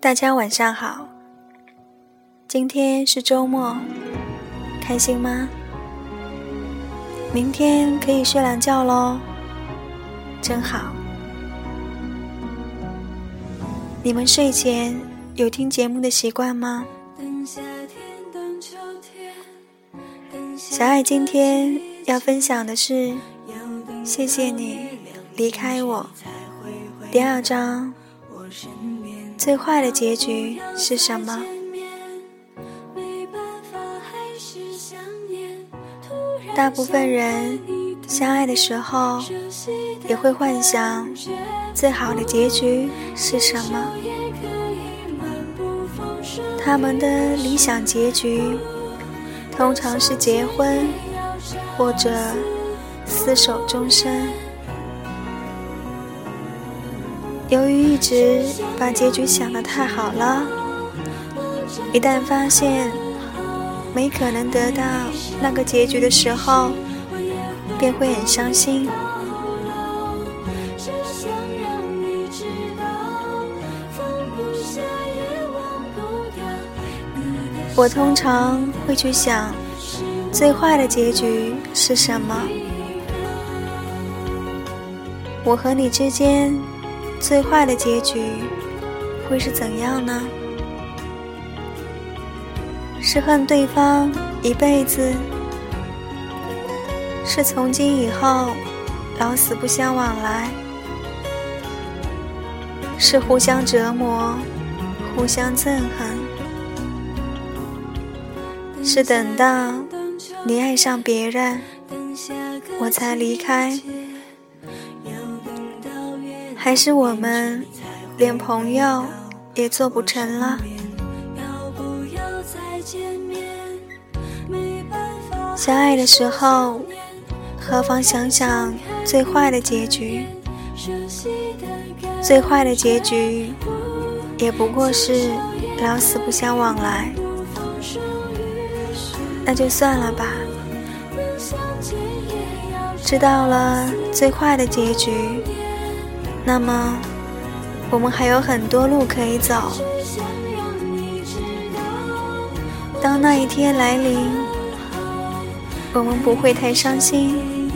大家晚上好，今天是周末，开心吗？明天可以睡懒觉喽，真好。你们睡前有听节目的习惯吗？小爱今天要分享的是，谢谢你离开我。第二章，最坏的结局是什么？大部分人相爱的时候，也会幻想最好的结局是什么。他们的理想结局，通常是结婚或者厮守终生。由于一直把结局想得太好了，一旦发现。没可能得到那个结局的时候，便会很伤心。我通常会去想，最坏的结局是什么？我和你之间最坏的结局会是怎样呢？是恨对方一辈子，是从今以后老死不相往来，是互相折磨，互相憎恨，是等到你爱上别人，我才离开，还是我们连朋友也做不成了？相爱的时候，何妨想想最坏的结局？最坏的结局，也不过是老死不相往来。那就算了吧。知道了最坏的结局，那么我们还有很多路可以走。当那一天来临。我们不会太伤心。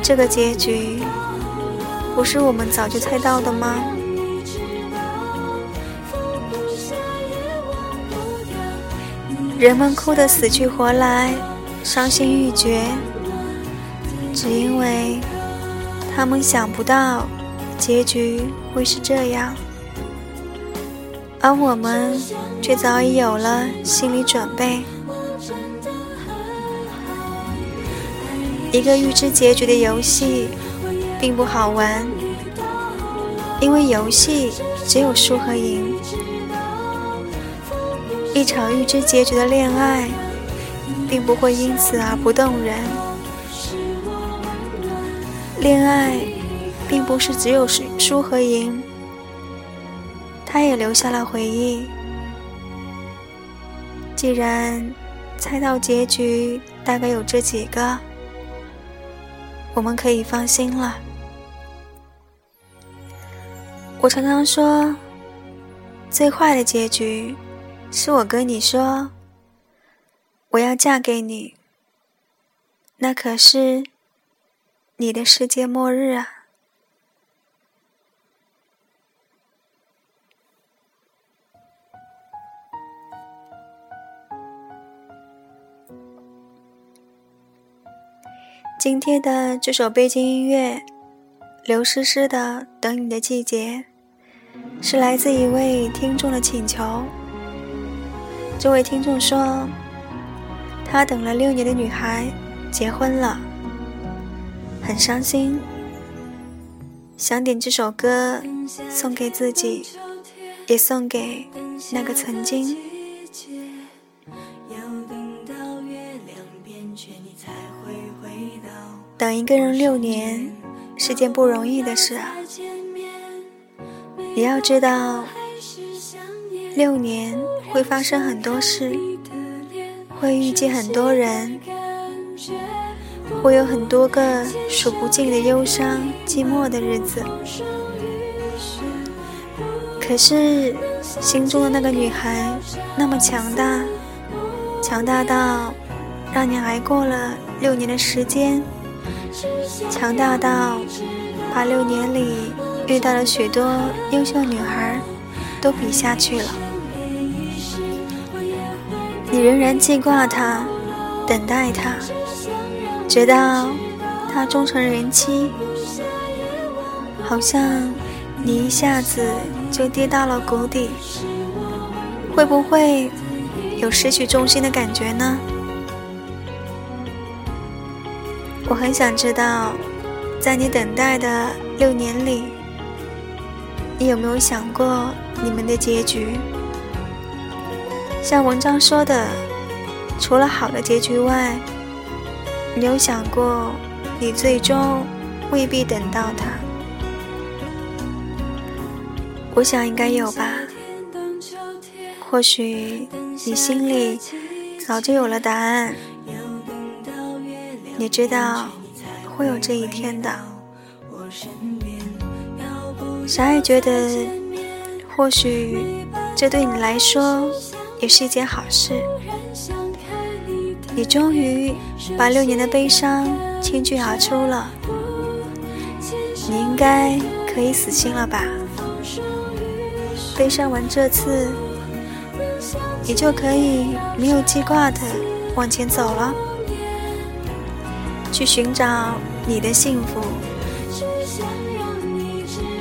这个结局不是我们早就猜到的吗？人们哭得死去活来，伤心欲绝，只因为他们想不到结局会是这样，而我们却早已有了心理准备。一个预知结局的游戏并不好玩，因为游戏只有输和赢。一场预知结局的恋爱，并不会因此而不动人。恋爱并不是只有输输和赢，它也留下了回忆。既然猜到结局，大概有这几个。我们可以放心了。我常常说，最坏的结局是我跟你说我要嫁给你，那可是你的世界末日啊。今天的这首背景音乐，刘诗诗的《等你的季节》，是来自一位听众的请求。这位听众说，他等了六年的女孩结婚了，很伤心，想点这首歌送给自己，也送给那个曾经。等一个人六年是件不容易的事啊，你要知道，六年会发生很多事，会遇见很多人，会有很多个数不尽的忧伤、寂寞的日子。可是心中的那个女孩那么强大，强大到让你挨过了六年的时间，强大到把六年里遇到了许多优秀女孩都比下去了。你仍然记挂她，等待她，直到他终成人妻，好像。你一下子就跌到了谷底，会不会有失去重心的感觉呢？我很想知道，在你等待的六年里，你有没有想过你们的结局？像文章说的，除了好的结局外，你有想过你最终未必等到他？我想应该有吧，或许你心里早就有了答案。你知道会有这一天的。小爱觉得，或许这对你来说也是一件好事。你终于把六年的悲伤倾聚而出了，你应该可以死心了吧。悲伤完这次，你就可以没有记挂的往前走了，去寻找你的幸福。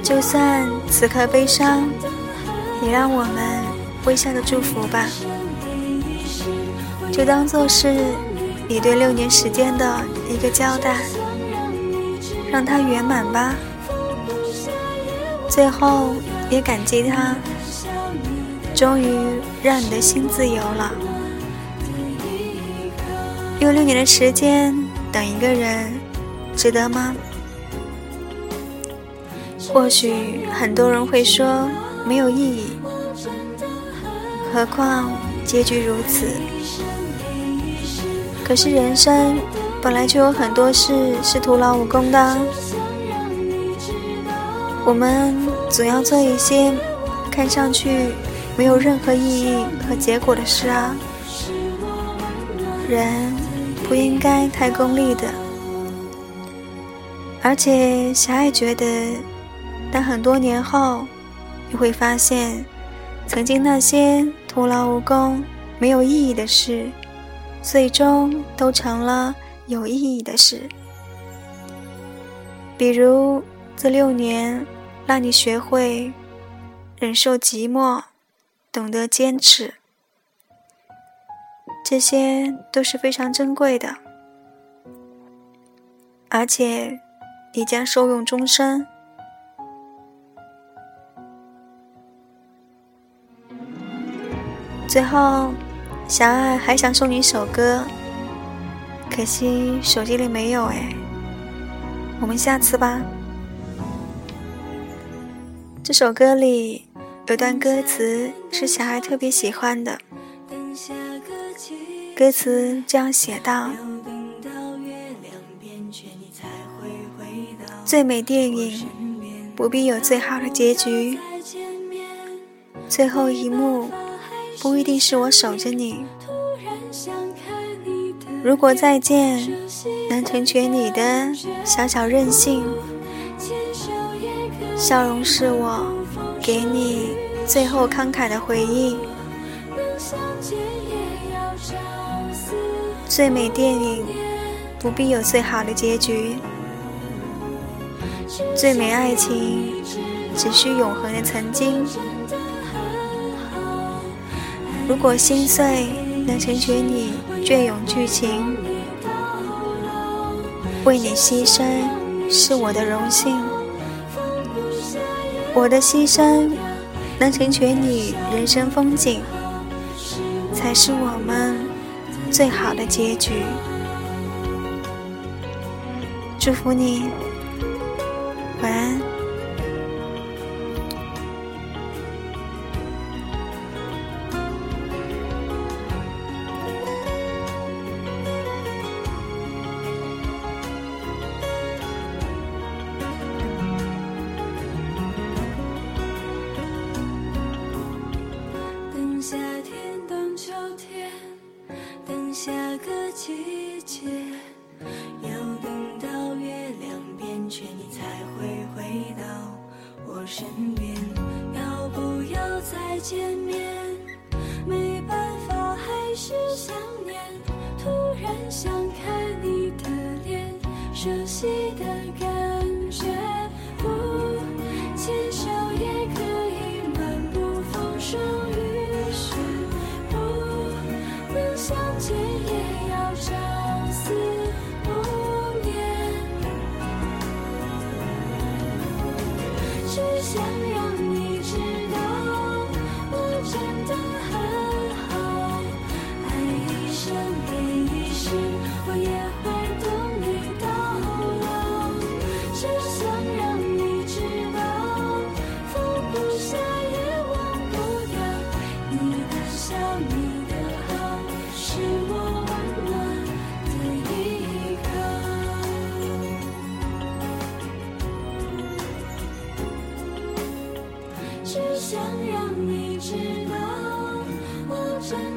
就算此刻悲伤，也让我们微笑的祝福吧，就当做是你对六年时间的一个交代，让它圆满吧。最后。也感激他，终于让你的心自由了。用六年的时间等一个人，值得吗？或许很多人会说没有意义，何况结局如此。可是人生本来就有很多事是徒劳无功的。我们总要做一些看上去没有任何意义和结果的事啊！人不应该太功利的，而且小爱觉得，当很多年后，你会发现，曾经那些徒劳无功、没有意义的事，最终都成了有意义的事。比如这六年。让你学会忍受寂寞，懂得坚持，这些都是非常珍贵的，而且你将受用终身。最后，小爱还想送你一首歌，可惜手机里没有哎，我们下次吧。这首歌里有段歌词是小爱特别喜欢的，歌词这样写道：“最美电影不必有最好的结局，最后一幕不一定是我守着你。如果再见能成全你的小小任性。”笑容是我给你最后慷慨的回忆。最美电影不必有最好的结局，最美爱情只需永恒的曾经。如果心碎能成全你隽永剧情，为你牺牲是我的荣幸。我的牺牲能成全你人生风景，才是我们最好的结局。祝福你，身边。要不要再见 thousand